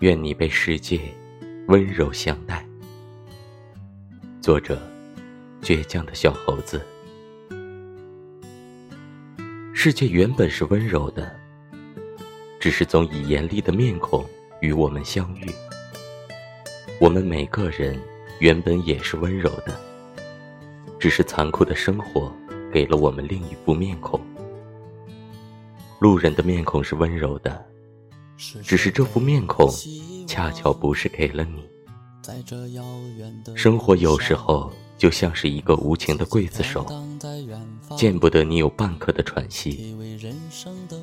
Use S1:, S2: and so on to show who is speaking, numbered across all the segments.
S1: 愿你被世界温柔相待。作者：倔强的小猴子。世界原本是温柔的，只是总以严厉的面孔与我们相遇。我们每个人原本也是温柔的，只是残酷的生活给了我们另一副面孔。路人的面孔是温柔的。只是这副面孔，恰巧不是给了你。生活有时候就像是一个无情的刽子手，见不得你有半刻的喘息。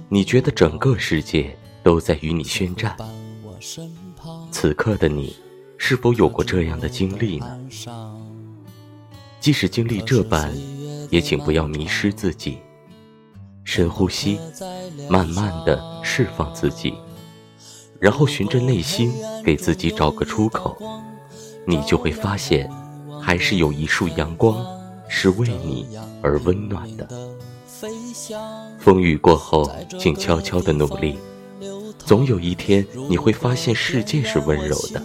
S1: 你觉得整个世界都在与你宣战。此刻的你，是否有过这样的经历呢？即使经历这般，也请不要迷失自己。深呼吸，慢慢的释放自己。然后循着内心给自己找个出口，你就会发现，还是有一束阳光是为你而温暖的。风雨过后，请悄悄的努力，总有一天你会发现世界是温柔的，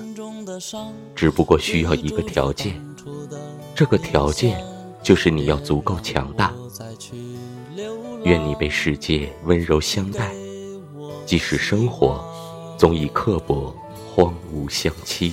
S1: 只不过需要一个条件，这个条件就是你要足够强大。愿你被世界温柔相待，即使生活。总以刻薄荒芜相欺。